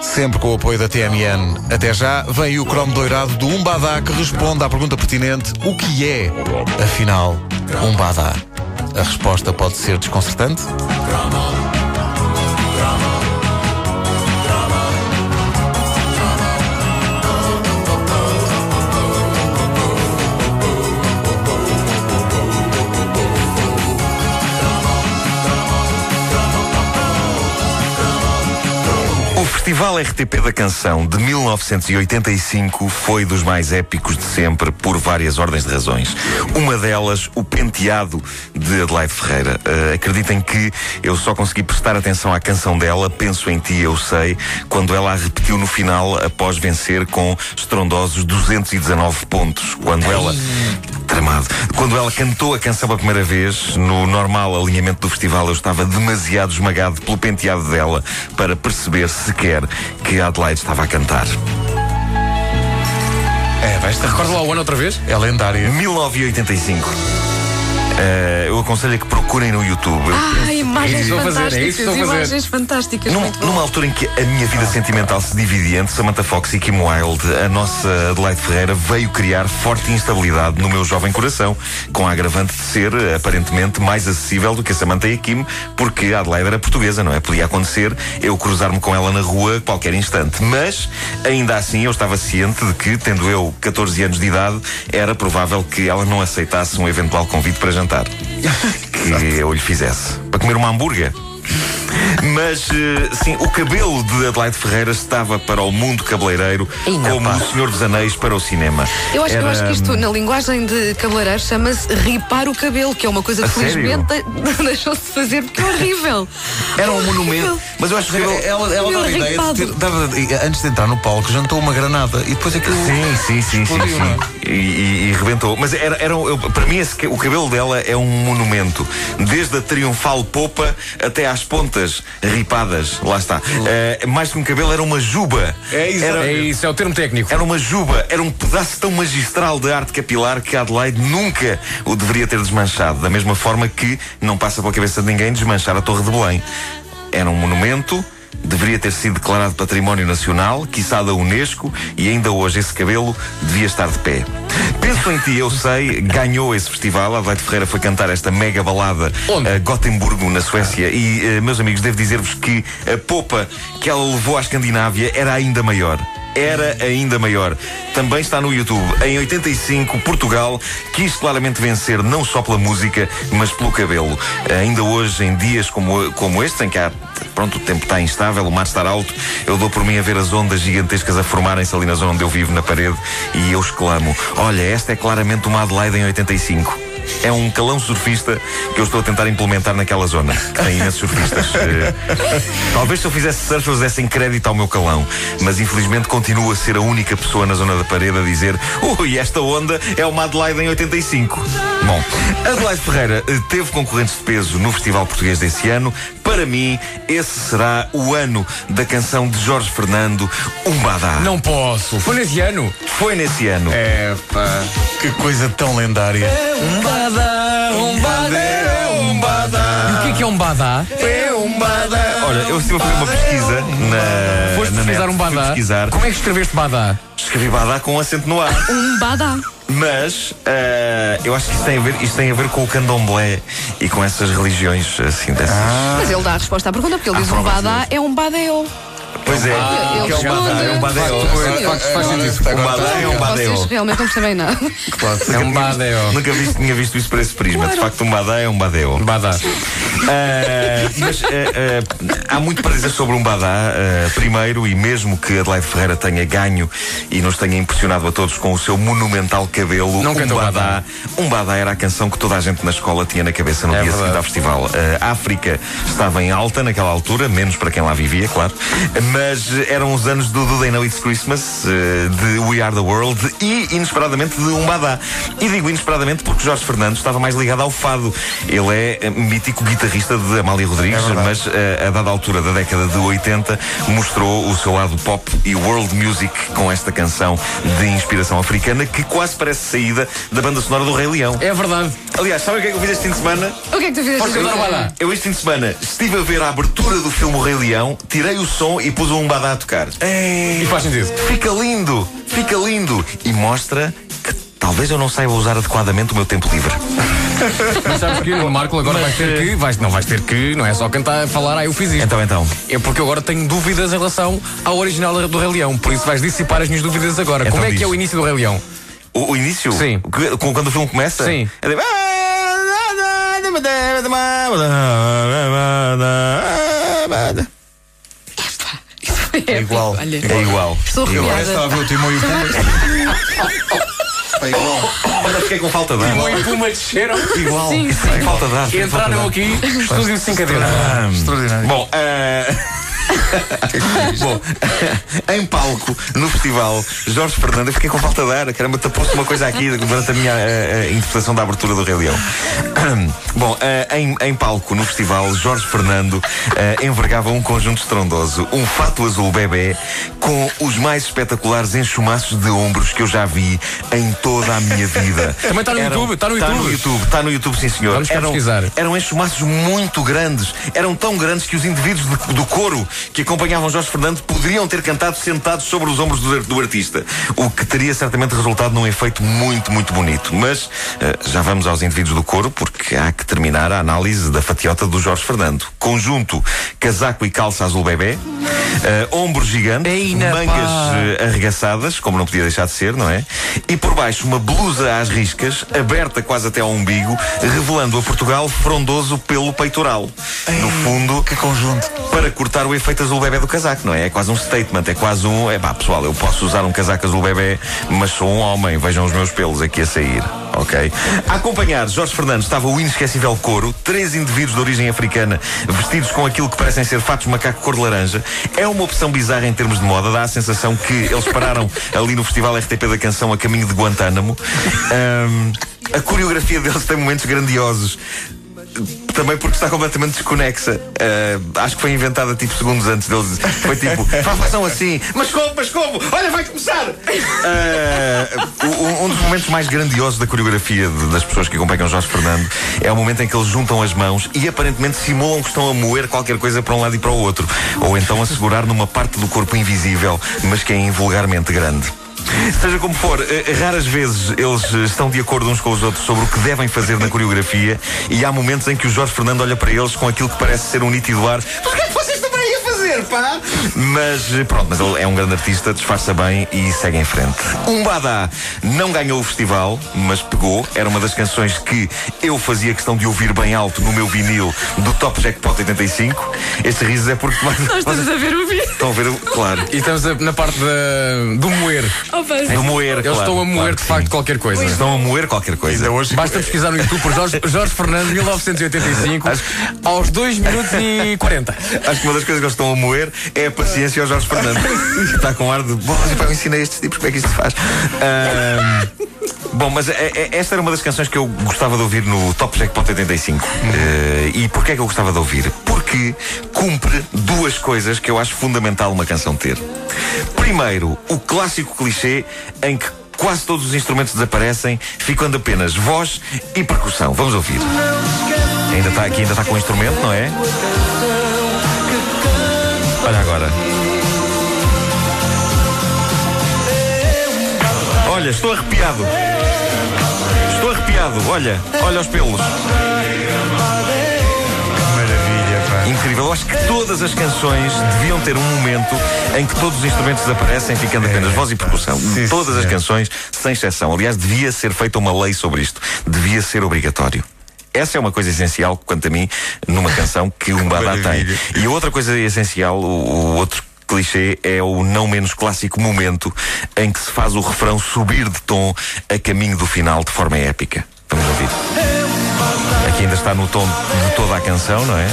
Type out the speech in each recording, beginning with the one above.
Sempre com o apoio da TMN. Até já, vem o cromo doirado do Umbadá que responde à pergunta pertinente: o que é, afinal, Umbadá? A resposta pode ser desconcertante? Festival RTP da Canção de 1985 foi dos mais épicos de sempre por várias ordens de razões. Uma delas, o penteado de Adelaide Ferreira. Uh, acreditem que eu só consegui prestar atenção à canção dela, Penso em Ti, Eu Sei, quando ela a repetiu no final após vencer com estrondosos 219 pontos. Quando ela tramado. Quando ela cantou a canção pela primeira vez, no normal alinhamento do festival, eu estava demasiado esmagado pelo penteado dela para perceber sequer que a Adelaide estava a cantar. É, vai estar. Recorda lá o ano outra vez? É lendária. 1985. Eh, eu aconselho a que procurem no YouTube. Ah, imagens a fazer, é fantásticas, isso imagens fantásticas. Num- numa altura em que a minha vida sentimental se dividia entre Samantha Fox e Kim Wilde, a nossa Adelaide Ferreira veio criar forte instabilidade no meu jovem coração, com a agravante de ser, aparentemente, mais acessível do que a Samantha e a Kim, porque a Adelaide era portuguesa, não é? Podia acontecer eu cruzar-me com ela na rua a qualquer instante. Mas, ainda assim, eu estava ciente de que, tendo eu 14 anos de idade, era provável que ela não aceitasse um eventual convite para jantar. Que eu lhe fizesse. Para comer uma hambúrguer. Mas, eh, sim, o cabelo de Adelaide Ferreira estava para o mundo cabeleireiro como pá. o Senhor dos Anéis para o cinema. Eu acho, eu Era, acho que isto, na linguagem de cabeleireiro, chama-se ripar o cabelo, que é uma coisa A que felizmente de- deixou-se de fazer porque é horrível. Era um monumento. Mas eu acho que Ela, ela dava ideia de ter, dava- antes de entrar no palco, jantou uma granada e depois aquilo. Sim, sim, sim, sim, é? sim. E, e, e rebentou. Mas era, era eu- para mim, esse o cabelo dela é um monumento. Desde a triunfal popa até às pontas ripadas. Lá está. Eh, mais que um cabelo, era uma juba. É isso, Era, É isso, é o termo técnico. Era uma juba, era um pedaço tão magistral de arte capilar que Adelaide nunca o deveria ter desmanchado. Da mesma forma que não passa pela cabeça de ninguém desmanchar a Torre de Belém. Era um monumento, deveria ter sido declarado Património Nacional, quiçá da Unesco, e ainda hoje esse cabelo devia estar de pé. Penso em ti, eu sei, ganhou esse festival. Adelaide Ferreira foi cantar esta mega balada Onde? a Gotemburgo, na Suécia. E, eh, meus amigos, devo dizer-vos que a popa que ela levou à Escandinávia era ainda maior. Era ainda maior. Também está no YouTube. Em 85, Portugal quis claramente vencer não só pela música, mas pelo cabelo. Ainda hoje, em dias como, como este, em que há, pronto, o tempo está instável, o mar está alto, eu dou por mim a ver as ondas gigantescas a formarem-se ali na zona onde eu vivo, na parede, e eu exclamo: Olha, esta é claramente uma Adelaide em 85. É um calão surfista que eu estou a tentar implementar naquela zona. Que tem imensos surfistas. Eh, talvez se eu fizesse surf eles dessem crédito ao meu calão. Mas infelizmente continuo a ser a única pessoa na zona da parede a dizer Ui, esta onda é uma Adelaide em 85. Bom, Adelaide Ferreira eh, teve concorrentes de peso no Festival Português desse ano. Para mim, esse será o ano da canção de Jorge Fernando, Umbadá. Não posso. Foi nesse ano. Foi nesse ano. É pá, que coisa tão lendária. Umbada, umbada, Umbadá. O que é que é um badá? É Umbadá. Olha, eu estive a fazer uma pesquisa na. Foste na pesquisar net. um Fui badá? pesquisar. Como é que escreveste badá? Escrevi Badá com um acento no ar. Um badá. Mas eh, eu acho que isto tem, a ver, isto tem a ver com o candomblé e com essas religiões assim dessas. Mas ele dá a resposta à pergunta, porque ele Ah, diz um badá é um badeo. Pois é, ele que é um badá, é um badá. responde. Faz, sentido. Um badá é um Vocês badeo. realmente não percebem nada. É um badeo. Nunca vi- tinha visto isso por esse prisma. De Claro. facto, um badá é um badeo. Badá. Uh, mas uh, uh, há muito para dizer sobre um Badá. Uh, primeiro, e mesmo que Adelaide Ferreira tenha ganho e nos tenha impressionado a todos com o seu monumental cabelo, Não um Badá, Badá. um Badá era a canção que toda a gente na escola tinha na cabeça no É dia verdade. seguinte ao festival. Uh, a África estava em alta naquela altura, menos para quem lá vivia, claro. Mas uh, eram os anos do Do They Know It's Christmas, uh, de We Are the World e, inesperadamente, de um Badá. E digo inesperadamente porque Jorge Fernandes estava mais ligado ao fado. Ele é uh, mítico guitarrista de Amália Rodrigues, mas uh, a dada altura da década de 80 mostrou o seu lado pop e world music com esta canção de inspiração africana que quase parece saída da banda sonora do Rei Leão. É verdade. Aliás, sabem o que é que eu fiz este fim de semana? O que é que tu fizeste? Força, esta Dona semana? Eu este fim de semana estive a ver a abertura do filme O Rei Leão, tirei o som e pus o Umbada a tocar. E faz sentido. Fica lindo, fica lindo. E mostra que talvez eu não saiba usar adequadamente o meu tempo livre. Mas sabes que no Marco agora vais ter que. Vais, não vais ter que, não é só cantar a falar, ah, eu fiz isto. Então, então. É porque eu agora tenho dúvidas em relação ao original do Rei Leão. Por isso vais dissipar as minhas dúvidas agora. Então Como é diz. que é o início do Rei Leão? O, o início? Sim. Quando o filme começa? Sim. É tipo... É igual. Olha, É igual. estou Eu arrepiada. estava a ver o Timão e o Pumba. É igual. Olha, fiquei com falta de ar. e Puma desceram. Igual. Sim, sim. Falta de ar. fiquei com falta de Entraram ar. aqui, estúdio 5 a dedo. Ah, Extraordinário. Bom, eh, Bom, em palco, no festival, Jorge Fernando, eu fiquei com falta de ar, caramba, tapou-se uma coisa aqui durante a minha eh, eh, interpretação da abertura do Rei Leão. Bom, eh, em, em palco, no festival, Jorge Fernando eh, envergava um conjunto estrondoso, um fato azul bebê, com os mais espetaculares enxumaços de ombros que eu já vi em toda a minha vida. Também está no YouTube, está no Está no YouTube. YouTube, está no YouTube, sim senhor. Vamos eram, pesquisar. eram enxumaços muito grandes. Eram tão grandes que os indivíduos de- do coro que acompanhavam Jorge Fernando poderiam ter cantado sentados sobre os ombros do, do artista. O que teria certamente resultado num efeito muito, muito bonito. Mas eh, já vamos aos indivíduos do coro, porque há que terminar a análise da fatiota do Jorge Fernando. Conjunto, casaco e calça azul bebê, eh, ombros gigantes, Ei, mangas eh, arregaçadas, como não podia deixar de ser, não é? E por baixo uma blusa às riscas, aberta quase até ao umbigo, revelando a Portugal frondoso pelo peitoral. No fundo, Que conjunto. para cortar o efeito azul bebê do casaco, não é? É quase um statement, é quase um. É pá, pessoal, eu posso usar um casaco azul bebê, mas sou um homem, vejam os meus pelos aqui a sair, ok? A acompanhar Jorge Fernandes estava o inesquecível coro, três indivíduos de origem africana vestidos com aquilo que parecem ser fatos macaco cor de laranja. É uma opção bizarra em termos de moda, dá a sensação que eles pararam ali no Festival RTP da Canção a caminho de Guantánamo. Ahm, a coreografia deles tem momentos grandiosos. Também porque está completamente desconexa. Ah, acho que foi inventada tipo segundos antes deles. Foi tipo, "Fa- façam assim, mas como, mas como? Olha, vai começar! O- um dos momentos mais grandiosos da coreografia de- das pessoas que acompanham Jorge Fernando é o momento em que eles juntam as mãos e aparentemente simulam que estão a moer qualquer coisa para um lado e para o outro. Ou então a segurar numa parte do corpo invisível, mas que é invulgarmente grande. Seja como for, eh, raras vezes eles eh, estão de acordo uns com os outros sobre o que devem fazer na coreografia e há momentos em que o Jorge Fernando olha para eles com aquilo que parece ser um nítido ar. Mas o que é que pá? Mas pronto, mas ele é um grande artista, disfarça bem e segue em frente. Um Badá não ganhou o festival, mas pegou. Era uma das canções que eu fazia questão de ouvir bem alto no meu vinil do Top Jackpot 85. Este riso é porque Nós estamos a ver o vídeo. estão a ver, o- claro. E estamos a- na parte da- do moer. Opa, Do moer, Eles claro, estão a moer claro de facto sim. qualquer coisa. Estão a moer qualquer coisa. Ainda hoje. Basta pesquisar no YouTube por Jorge, Jorge Fernando, 1985, aos 2 minutos e 40. Acho que uma das coisas que eles estão a moer é a paciência ao Jorge Fernando. Está com ar de. Bom, eu ensinei estes tipos como é que isto se faz. Bom, mas é- é- esta era uma das canções que eu gostava de ouvir no Top Jackpot 85. Eh, e porquê é que eu gostava de ouvir? Porque cumpre duas coisas que eu acho fundamental uma canção ter. Primeiro, o clássico clichê em que quase todos os instrumentos desaparecem, ficando apenas voz e percussão. Vamos ouvir. Ainda está aqui, ainda está com o instrumento, não é? Olha agora. Olha, estou arrepiado. Estou arrepiado. Olha, olha os pelos. Incrível. Eu acho que todas as canções deviam ter um momento em que todos os instrumentos desaparecem, ficando apenas voz e percussão. Sim, todas as senhor. canções, sem exceção. Aliás, devia ser feita uma lei sobre isto. Devia ser obrigatório. Essa é uma coisa essencial, quanto a mim, numa canção que um Badá tem. E outra coisa essencial, o, o outro clichê, é o não menos clássico momento em que se faz o refrão subir de tom a caminho do final de forma épica. Vamos ouvir. Aqui ainda está no tom de toda a canção, não é?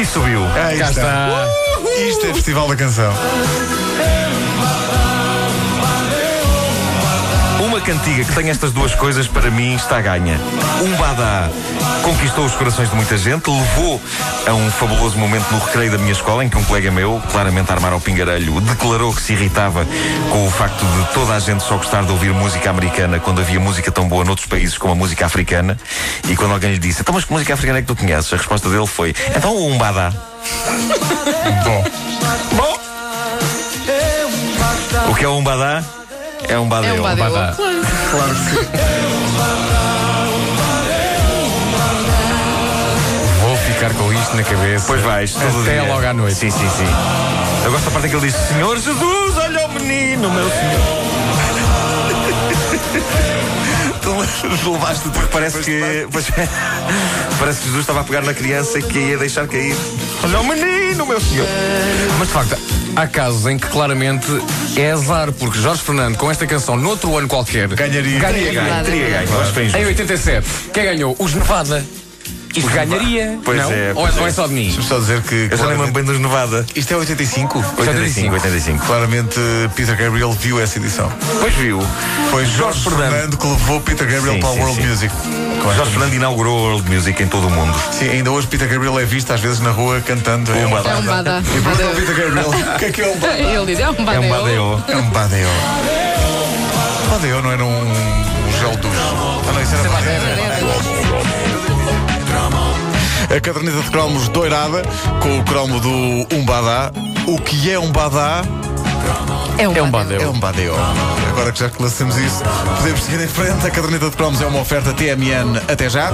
E subiu. Aí Cá está. está. Isto é Festival da Canção. Cantiga que tem estas duas coisas, para mim, está ganha. Um Badá conquistou os corações de muita gente, levou a um fabuloso momento no recreio da minha escola, em que um colega meu, claramente armar ao pingarelho, declarou que se irritava com o facto de toda a gente só gostar de ouvir música americana quando havia música tão boa noutros países como a música africana. E quando alguém lhe disse, então, mas que música africana é que tu conheces? A resposta dele foi, então o Umbada. Bom. Bom. O que é o Umbada? É um badeu. É um badeu. Badá. Claro que sim. Vou ficar com isto na cabeça. Pois vais, Até dia. logo à noite. Sim, sim, sim. Eu gosto da parte em que ele diz: Senhor Jesus, olha o menino, meu senhor. Tu levaste Porque parece que. pois é, parece que Jesus estava a pegar na criança e que ia deixar cair. Olha o menino, meu senhor. Mas de facto, há casos em que claramente é azar, porque Jorge Fernando, com esta canção, noutro ano qualquer, Ganharia. ganharia. Ganho. Em 87, quem ganhou? Os Nevada. Isto ganharia? Pois não? é, ou, pois é, ou é. é só de mim? Deixa-me só dizer que. Eu já lembro bem dos Nevada. Isto é 85? 85, 85. Claramente Peter Gabriel viu essa edição. Pois viu. Foi Jorge Fernando. Fernando que levou Peter Gabriel Sim, para sim, a World sim. Music. Jorge Fernando inaugurou a World Music em todo o mundo. Sim, ainda hoje Peter Gabriel é visto às vezes na rua cantando. Um badá. É um badá. E pergunta ao Peter Gabriel o que é que é um badá? Ele diz, é um É um badeo. É um badeo. Badeo não era um, um gel dos. Ah, não, isso era badeo. A caderneta de cromos doirada com o cromo do Umbadá. O que é um badá? É um É um badeu. badeu. É um badeo. Agora que já esclarecemos isso, podemos seguir em frente. A caderneta de cromos é uma oferta TMN. Até já.